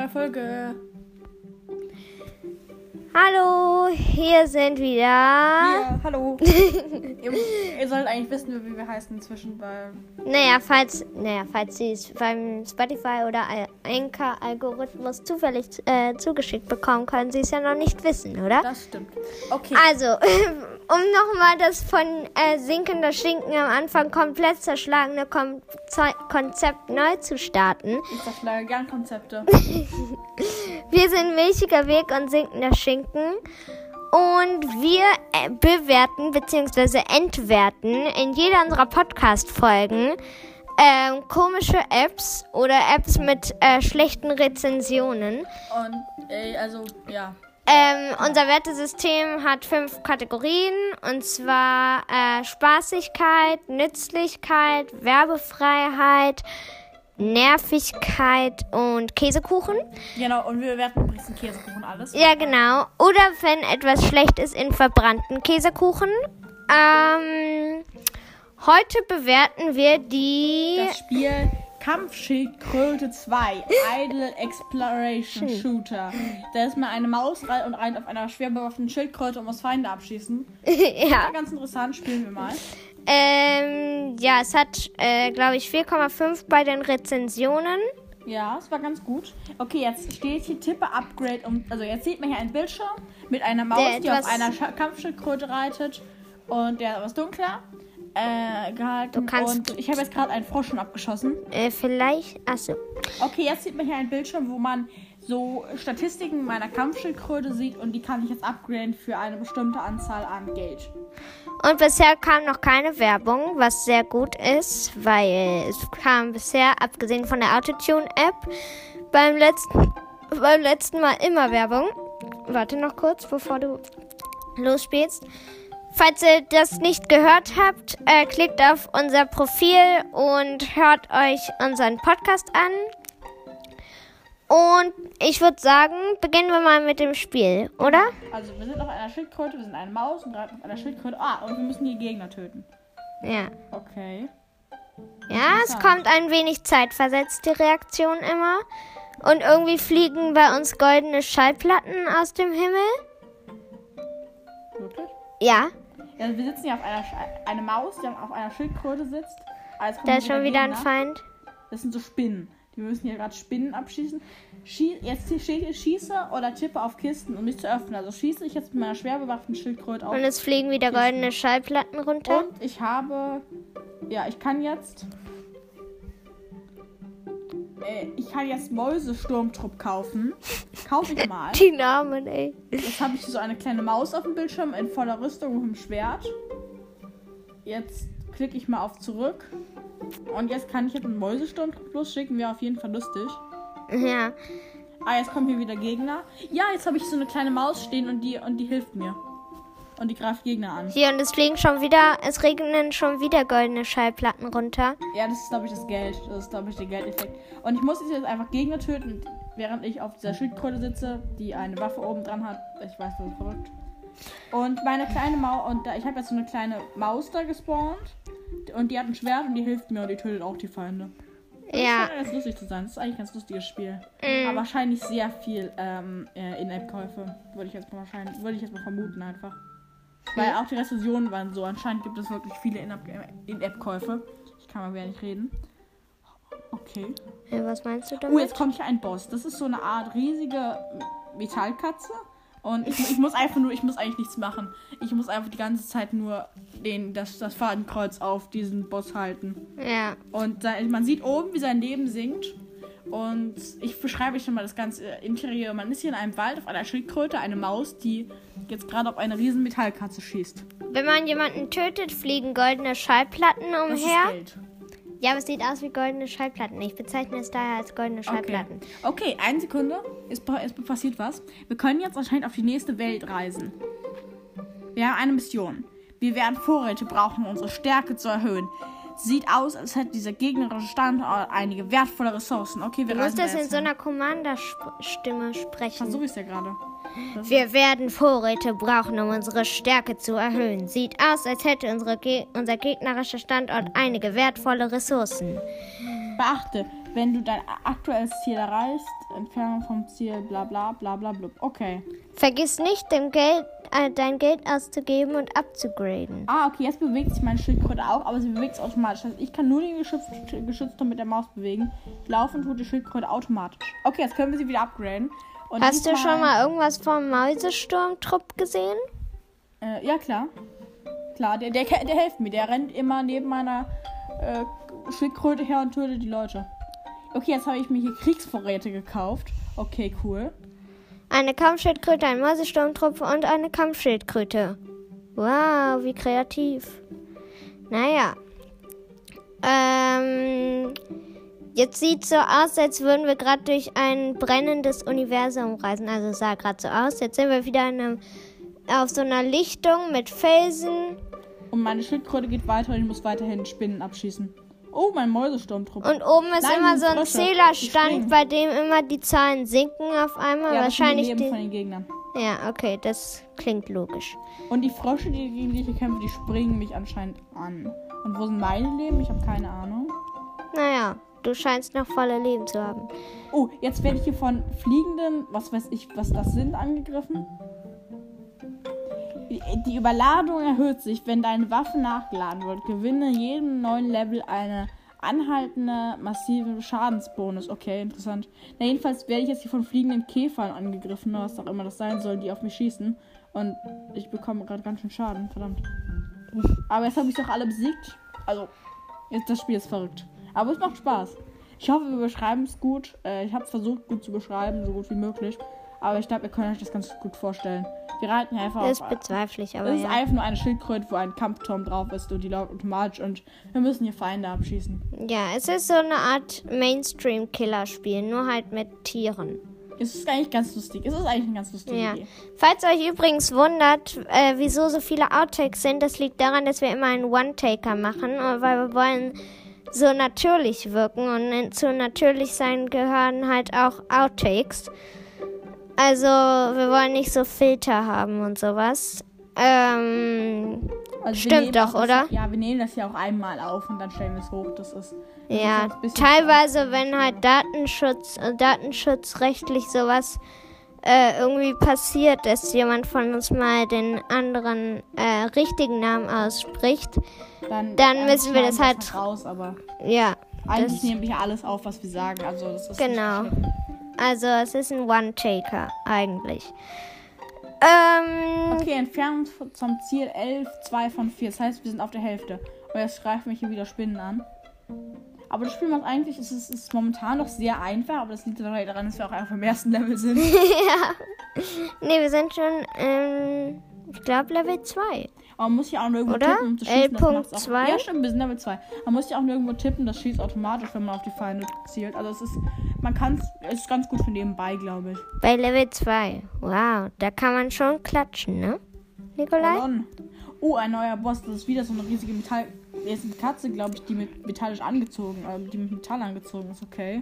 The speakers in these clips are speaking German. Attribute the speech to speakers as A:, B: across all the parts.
A: neue Folge.
B: Hallo, hier sind wieder.
A: Ja, hallo. ihr, ihr sollt eigentlich wissen, wie wir heißen inzwischen, weil.
B: Naja, falls, naja, falls Sie es beim Spotify oder Anchor-Algorithmus zufällig äh, zugeschickt bekommen, können Sie es ja noch nicht wissen, oder?
A: Das stimmt. Okay.
B: Also, um nochmal das von äh, sinkender Schinken am Anfang komplett zerschlagene Kom Konzept neu zu starten.
A: Ich zerschlage gern Konzepte.
B: Wir sind milchiger Weg und sinkender Schinken. Und wir äh, bewerten bzw. entwerten in jeder unserer Podcast-Folgen ähm, komische Apps oder Apps mit äh, schlechten Rezensionen.
A: Und, ey, also, ja.
B: Ähm, unser Wertesystem hat fünf Kategorien und zwar äh, Spaßigkeit, Nützlichkeit, Werbefreiheit, Nervigkeit und Käsekuchen.
A: Genau, und wir bewerten übrigens den Käsekuchen alles.
B: Ja, genau. Oder wenn etwas schlecht ist in verbrannten Käsekuchen. Ähm, heute bewerten wir die.
A: Das Spiel Kampfschildkröte 2, Idle Exploration Shooter. Da ist man eine Maus rein und rein auf einer schwer bewaffneten Schildkröte und muss Feinde abschießen.
B: ja.
A: Ganz interessant, spielen wir mal.
B: Ähm, ja, es hat, äh, glaube ich, 4,5 bei den Rezensionen.
A: Ja, es war ganz gut. Okay, jetzt steht hier Tippe Upgrade. Um, also jetzt sieht man hier einen Bildschirm mit einer Maus,
B: Der
A: die auf einer Scha- Kampfschildkröte reitet. Und der ist etwas dunkler äh, gehalten.
B: Du kannst-
A: und ich habe jetzt gerade einen Frosch schon abgeschossen.
B: Äh, vielleicht. Achso.
A: Okay, jetzt sieht man hier einen Bildschirm, wo man so Statistiken meiner Kampfschildkröte sieht. Und die kann ich jetzt upgraden für eine bestimmte Anzahl an Geld.
B: Und bisher kam noch keine Werbung, was sehr gut ist, weil es kam bisher, abgesehen von der Autotune-App, beim letzten, beim letzten Mal immer Werbung. Warte noch kurz, bevor du losspielst. Falls ihr das nicht gehört habt, äh, klickt auf unser Profil und hört euch unseren Podcast an. Und ich würde sagen, beginnen wir mal mit dem Spiel, oder?
A: Also wir sind auf einer Schildkröte, wir sind eine Maus und gerade auf einer Schildkröte. Ah, und wir müssen die Gegner töten.
B: Ja.
A: Okay.
B: Ja, es kommt ein wenig zeitversetzt, die Reaktion immer. Und irgendwie fliegen bei uns goldene Schallplatten aus dem Himmel.
A: Wirklich?
B: Ja,
A: Ja, wir sitzen hier auf einer Sch eine Maus, die auf einer Schildkröte sitzt.
B: Da ist schon wieder ein
A: Gegner.
B: Feind.
A: Das sind so Spinnen. Die müssen hier gerade Spinnen abschießen. Schie jetzt schieße oder tippe auf Kisten, um mich zu öffnen. Also schieße ich jetzt mit meiner schwer bewaffneten Schildkröte auf.
B: Und es fliegen wieder goldene Schallplatten runter.
A: Und ich habe. Ja, ich kann jetzt. Äh, ich kann jetzt Mäusesturmtrupp kaufen. Kaufe ich mal.
B: Die Namen, ey.
A: Jetzt habe ich so eine kleine Maus auf dem Bildschirm in voller Rüstung und einem Schwert. Jetzt klicke ich mal auf zurück. Und jetzt kann ich jetzt einen Mäusesturm losschicken. Wäre auf jeden Fall lustig.
B: Ja.
A: Ah, jetzt kommen hier wieder Gegner. Ja, jetzt habe ich so eine kleine Maus stehen und die, und die hilft mir. Und die greift Gegner an.
B: Hier, und es fliegen schon wieder, es regnen schon wieder goldene Schallplatten runter.
A: Ja, das ist, glaube ich, das Geld. Das ist, glaube ich, der Geldeffekt. Und ich muss jetzt einfach Gegner töten, während ich auf dieser Schildkröte sitze, die eine Waffe oben dran hat. Ich weiß, das ist verrückt. Und meine kleine Maus, und da, ich habe jetzt so eine kleine Maus da gespawnt. Und die hat ein Schwert und die hilft mir und die tötet auch die Feinde. Das
B: Ja.
A: scheint ganz lustig zu sein. Das ist eigentlich ein ganz lustiges Spiel.
B: Mm.
A: Aber wahrscheinlich sehr viel ähm, äh, In-App-Käufe. Würde ich jetzt mal wahrscheinlich, würde ich jetzt mal vermuten einfach. Weil auch die Rezensionen waren so. Anscheinend gibt es wirklich viele In-App- In-App-Käufe. Ich kann mal wieder nicht reden. Okay.
B: Ja, Was meinst du
A: Oh,
B: damit?
A: jetzt kommt hier ein Boss. Das ist so eine Art riesige Metallkatze. Und ich, ich muss einfach nur, ich muss eigentlich nichts machen. Ich muss einfach die ganze Zeit nur den, das, das Fadenkreuz auf diesen Boss halten.
B: Ja.
A: Und da, man sieht oben, wie sein Leben sinkt. Und ich beschreibe euch schon mal das ganze Interieur. Man ist hier in einem Wald auf einer Schildkröte, eine Maus, die jetzt gerade auf eine riesen Metallkatze schießt.
B: Wenn man jemanden tötet, fliegen goldene Schallplatten
A: Das ist
B: umher.
A: Geld.
B: Ja, aber es sieht aus wie goldene Schallplatten. Ich bezeichne es daher als goldene
A: Okay.
B: Schallplatten.
A: okay, eine Sekunde. Es passiert was. Wir können jetzt anscheinend auf die nächste Welt reisen. Wir haben eine Mission. Wir werden Vorräte brauchen, um unsere Stärke zu erhöhen. Sieht aus, als hätte dieser gegnerische Standort einige wertvolle Ressourcen. Okay, wir
B: Du musst das
A: da
B: in so einer Commander-Stimme sprechen.
A: Versuche ich es ja gerade.
B: Wir werden Vorräte brauchen, um unsere Stärke zu erhöhen. Sieht aus, als hätte unsere Ge unser gegnerischer Standort einige wertvolle Ressourcen.
A: Beachte, wenn du dein aktuelles Ziel erreichst, Entfernung vom Ziel, bla bla bla bla bla. Okay.
B: Vergiss nicht, dein Geld, äh, dein Geld auszugeben und abzugraden.
A: Ah, okay, jetzt bewegt sich meine Schildkröte auch, aber sie bewegt sich automatisch. Heißt, ich kann nur den Geschütz, Geschützturm mit der Maus bewegen. Laufen tut die Schildkröte automatisch. Okay, jetzt können wir sie wieder upgraden. Und
B: Hast du schon mal irgendwas vom Mäusesturmtrupp gesehen?
A: Äh, ja, klar. Klar, der, der, der hilft mir. Der rennt immer neben meiner äh, Schildkröte her und tötet die Leute. Okay, jetzt habe ich mir hier Kriegsvorräte gekauft. Okay, cool.
B: Eine Kampfschildkröte, ein Mäusesturmtrupp und eine Kampfschildkröte. Wow, wie kreativ. Naja. Ähm, jetzt sieht so aus, als würden wir gerade durch ein brennendes Universum reisen. Also es sah gerade so aus. Jetzt sind wir wieder in einem, auf so einer Lichtung mit Felsen.
A: Und meine Schildkröte geht weiter und ich muss weiterhin Spinnen abschießen. Oh, mein Mäusesturmtrupp.
B: Und oben ist
A: Nein,
B: immer so ein
A: Frösche, die
B: Zählerstand, bei dem immer die Zahlen sinken auf einmal.
A: ja, das sind die
B: Wahrscheinlich
A: Leben
B: die.
A: von den Gegnern.
B: Ja, okay, das klingt logisch.
A: Und die Frösche, die gegen die ich kämpfe, die springen mich anscheinend an. Und wo sind meine Leben? Ich habe keine Ahnung.
B: Naja, du scheinst noch volle Leben zu haben.
A: Oh, jetzt werde ich hier von fliegenden, was weiß ich, was das sind, angegriffen. Die- Überladung erhöht sich, wenn deine Waffe nachgeladen wird. Gewinne jedem neuen Level eine anhaltende, massive Schadensbonus. Okay, interessant. Na, jedenfalls werde ich jetzt hier von fliegenden Käfern angegriffen, was auch immer das sein soll, die auf mich schießen. Und ich bekomme gerade ganz schön Schaden, verdammt. Aber jetzt habe ich doch alle besiegt. Also, jetzt, das Spiel ist verrückt. Aber es macht Spaß. Ich hoffe, wir beschreiben es gut. Äh, ich habe versucht, gut zu beschreiben, so gut wie möglich. Aber ich glaube, ihr könnt euch das ganz gut vorstellen. Einfach
B: Das bezweifle ich, aber
A: Es ist
B: ja.
A: einfach nur eine Schildkröte, wo ein Kampfturm drauf ist und die läuft automatisch und wir müssen hier Feinde abschießen.
B: Ja, es ist so eine Art Mainstream-Killerspiel, nur halt mit Tieren.
A: Es ist eigentlich ganz lustig. Es ist eigentlich eine ganz lustige
B: Ja.
A: Idee.
B: Falls euch übrigens wundert, äh, wieso so viele Outtakes sind, das liegt daran, dass wir immer einen One-Taker machen, äh, weil wir wollen so natürlich wirken und zu natürlich sein gehören halt auch Outtakes. Also wir wollen nicht so Filter haben und sowas. Ähm,
A: Also
B: Stimmt doch,
A: das,
B: oder?
A: Ja, wir nehmen das ja auch einmal auf und dann stellen wir es hoch. Das ist. Das ist
B: ja,
A: bisschen
B: teilweise, wenn halt Datenschutz, äh, datenschutzrechtlich sowas äh, irgendwie passiert, dass jemand von uns mal den anderen äh, richtigen Namen ausspricht.
A: Dann,
B: Dann
A: äh,
B: müssen wir das halt-
A: raus, aber
B: Ja,
A: eigentlich nehmen wir hier alles auf, was wir sagen. Also das ist nicht
B: Genau.
A: schlimm.
B: Also es ist ein One-Taker eigentlich. Ähm,
A: Okay, Entfernung zum Ziel 11, 2 von 4. Das heißt, wir sind auf der Hälfte. Und jetzt greifen mich hier wieder Spinnen an. Aber das Spiel macht eigentlich, es ist, es ist momentan noch sehr einfach, aber das liegt daran, dass wir auch einfach im ersten Level sind.
B: ja. Nee, wir sind schon, ähm, ich glaube, Level 2.
A: Aber man muss ja auch nirgendwo
B: Oder?
A: tippen, um zu schießen. das macht's auch-
B: L.2?
A: Ja, stimmt, wir sind Level 2. Man muss ja auch nirgendwo tippen, das schießt automatisch, wenn man auf die Feinde zielt. Also es ist, man kann es ist ganz gut für nebenbei, glaube ich.
B: Bei Level 2. Wow, da kann man schon klatschen, ne? Nikolai?
A: Oh, ein neuer Boss. Das ist wieder so eine riesige Metall. Er ist eine Katze, glaube ich, die mit metallisch angezogen, äh, die mit Metall angezogen ist, okay.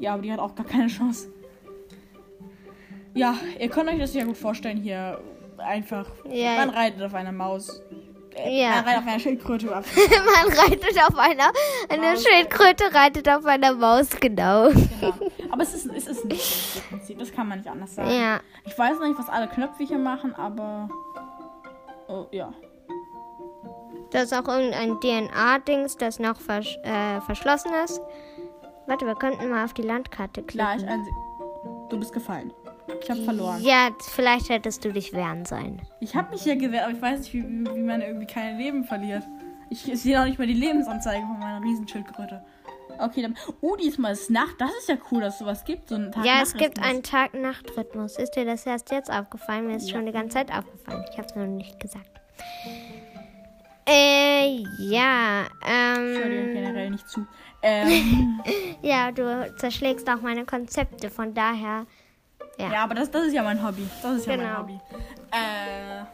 A: Ja, aber die hat auch gar keine Chance. Ja, ihr könnt euch das ja gut vorstellen hier. Einfach.
B: Ja.
A: Man reitet auf einer Maus. Äh,
B: Ja.
A: Man reitet auf einer Schildkröte.
B: Man reitet auf einer, eine
A: Maus.
B: Schildkröte reitet auf einer Maus, genau.
A: genau. Aber es ist, es ist ein Prinzip. Das kann man nicht anders sagen.
B: Ja,
A: Ich weiß noch nicht, was alle Knöpfe hier machen, aber. Oh, ja.
B: da ist auch irgendein DNA-Dings, das noch vers äh, verschlossen ist. Warte, wir könnten mal auf die Landkarte
A: Klar, ich
B: klicken.
A: einse- Du bist gefallen. Ich habe verloren.
B: Ja, vielleicht hättest du dich wehren sollen.
A: Ich habe mich hier gewehrt, aber ich weiß nicht, wie, wie man irgendwie keine Leben verliert. Ich, ich sehe auch nicht mal die Lebensanzeige von meiner Riesenschildkröte. Okay, dann. Oh, diesmal ist Nacht. Das ist ja cool, dass es sowas gibt. So einen Tag
B: Ja, es gibt einen Tag-Nacht-Rhythmus. Ist dir das erst jetzt aufgefallen? Mir ist
A: Ja.
B: schon die ganze Zeit aufgefallen. Ich habe es noch nicht gesagt. Äh, ja,
A: Ich höre dir
B: ähm,
A: generell nicht zu. Ähm,
B: ja, du zerschlägst auch meine Konzepte, von daher, ja.
A: ja, aber das, das ist ja mein Hobby. Das ist ja mein
B: Genau.
A: Hobby. Äh.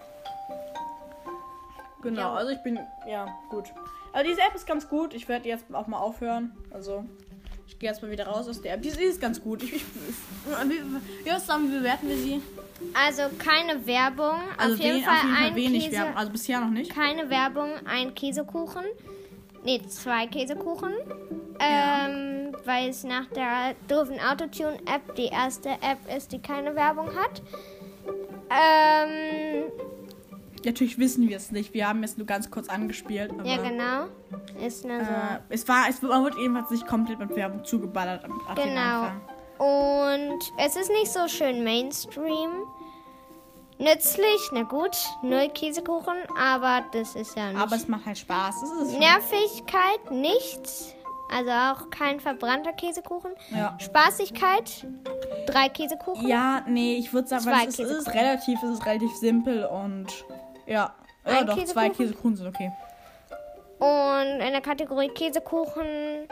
A: Genau,
B: Ja.
A: also ich bin. Ja, gut. Aber diese App ist ganz gut. Ich werde jetzt auch mal aufhören. Also. Ich gehe jetzt mal wieder raus aus der App. Die die ist ganz gut. Ich, ich, wie, wie, sagen, wie bewerten wir sie?
B: Also keine Werbung,
A: Also
B: auf jeden
A: wen-
B: Fall
A: auf jeden Fall
B: ein
A: wenig
B: Käse,
A: Werbung. Also bisher noch nicht.
B: keine Werbung, ein Käsekuchen, nee, zwei Käsekuchen, ähm, weil es nach der doofen Autotune-App die erste App ist, die keine Werbung hat. Ähm,
A: Natürlich wissen wir es nicht. Wir haben es nur ganz kurz angespielt.
B: Ja, genau. Ist nur so.
A: Äh, es war, es, man wird ebenfalls nicht komplett mit Werbung zugeballert am
B: Genau. Und es ist nicht so schön Mainstream. Nützlich, na gut, null Käsekuchen, aber das ist ja nicht.
A: Aber es macht halt Spaß.
B: Nervigkeit nichts, also auch kein verbrannter Käsekuchen.
A: Ja.
B: Spaßigkeit, drei Käsekuchen.
A: Ja, nee, ich würde sagen, weil es ist, es ist
B: Käsekuchen.
A: relativ, es ist relativ simpel und ja. Ja,
B: Ein
A: doch, zwei
B: Käsekuchen?
A: Käsekuchen sind okay.
B: Und in der Kategorie Käsekuchen,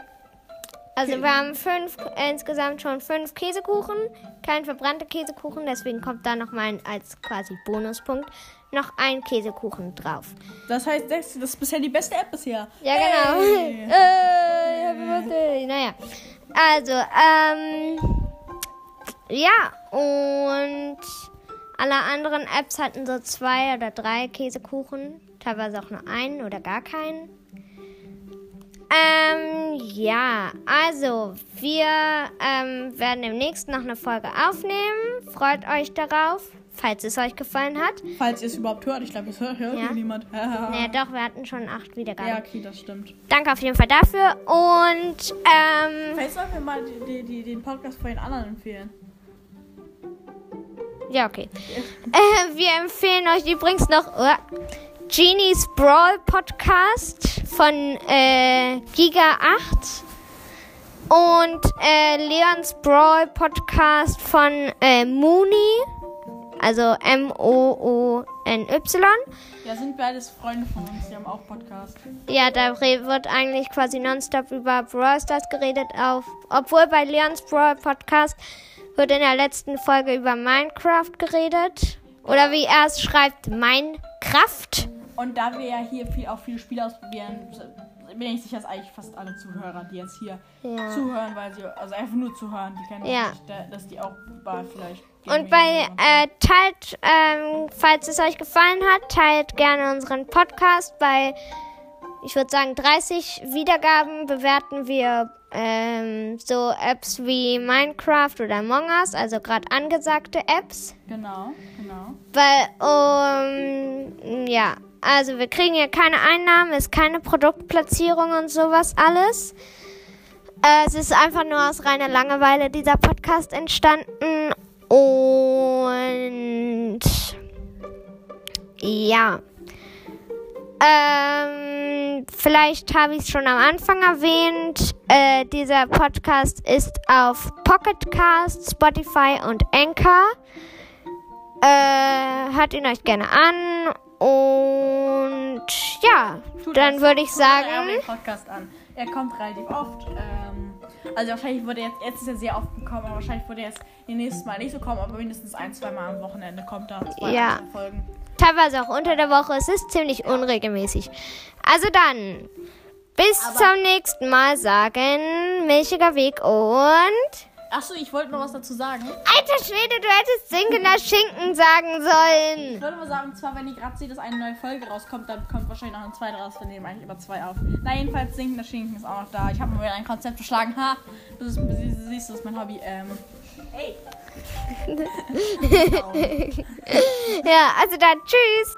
B: also
A: Okay.
B: wir haben fünf, insgesamt schon fünf Käsekuchen, kein verbrannter Käsekuchen, deswegen kommt da noch mal ein, als quasi Bonuspunkt noch ein Käsekuchen drauf.
A: Das heißt, das ist bisher die beste App bisher.
B: Ja, genau.
A: Hey.
B: Happy Birthday. Naja. Also, ähm. Ja, und alle anderen Apps hatten so zwei oder drei Käsekuchen. Teilweise auch nur einen oder gar keinen. Ähm, ja, also wir ähm, werden demnächst noch eine Folge aufnehmen. Freut euch darauf, falls es euch gefallen hat.
A: Falls ihr es überhaupt hört. Ich glaube, es hört, hört
B: Ja.
A: niemand.
B: Naja, doch, wir hatten schon acht Wiedergaben.
A: ja, okay, das stimmt.
B: Danke auf jeden Fall dafür. Und ähm,
A: Vielleicht sollten wir mal die, die, den Podcast von den anderen empfehlen.
B: ja, okay. Äh, wir empfehlen euch übrigens noch uh, Genies Brawl Podcast von äh, Giga 8 und äh, Leons Brawl Podcast von äh, Mooney, also M-O-O-N-Y.
A: Ja, sind beides Freunde von uns, die haben auch Podcast.
B: Ja, da wird eigentlich quasi nonstop über Brawl Stars geredet, auf, obwohl bei Leons Brawl Podcast wird in der letzten Folge über Minecraft geredet. Oder wie er es schreibt, Minecraft.
A: Und da wir ja hier viel, auch viele Spiele ausprobieren, bin ich sicher, dass eigentlich fast alle Zuhörer, die jetzt hier
B: Ja.
A: zuhören, weil sie, also einfach nur zuhören, die kennen
B: Ja.
A: nicht, da- dass die auch bei vielleicht.
B: Und bei, äh, teilt, ähm, falls es euch gefallen hat, teilt gerne unseren Podcast. Bei, ich würde sagen, 30 Wiedergaben bewerten wir ähm, so Apps wie Minecraft oder Among Us, also gerade angesagte Apps.
A: Genau, genau.
B: Weil, um, ja, also wir kriegen hier keine Einnahmen, ist keine Produktplatzierung und sowas alles. Äh, es ist einfach nur aus reiner Langeweile dieser Podcast entstanden und ja. Ähm, vielleicht habe ich es schon am Anfang erwähnt. Äh, dieser Podcast ist auf Pocketcast, Spotify und Anchor. Äh, hört ihn euch gerne an. Und ja,
A: Tut
B: dann würde ich sagen,
A: einmal den Podcast an. Er kommt relativ oft. Ähm, also wahrscheinlich wurde jetzt, jetzt ist er sehr oft gekommen, aber wahrscheinlich würde er jetzt nächstes Mal nicht so kommen, aber mindestens ein, zwei Mal am Wochenende kommt da zwei
B: Ja.
A: Folgen.
B: teilweise auch unter der Woche. Es ist ziemlich unregelmäßig. Also dann, bis
A: Aber-
B: zum nächsten Mal sagen Milchiger Weg und...
A: Achso, ich wollte noch was dazu sagen.
B: Alter Schwede, du hättest Singeler Schinken sagen sollen.
A: Ich würde mal sagen, und zwar, wenn ihr gerade seht, dass eine neue Folge rauskommt, dann kommt wahrscheinlich noch eine zweite raus. Wir nehmen eigentlich immer zwei auf. Na, jedenfalls, Sinkender Schinken ist auch noch da. Ich habe mir wieder ein Konzept geschlagen. Ha, das ist, sie- siehst du, das ist mein Hobby. Ähm, hey.
B: Ja, also dann, tschüss.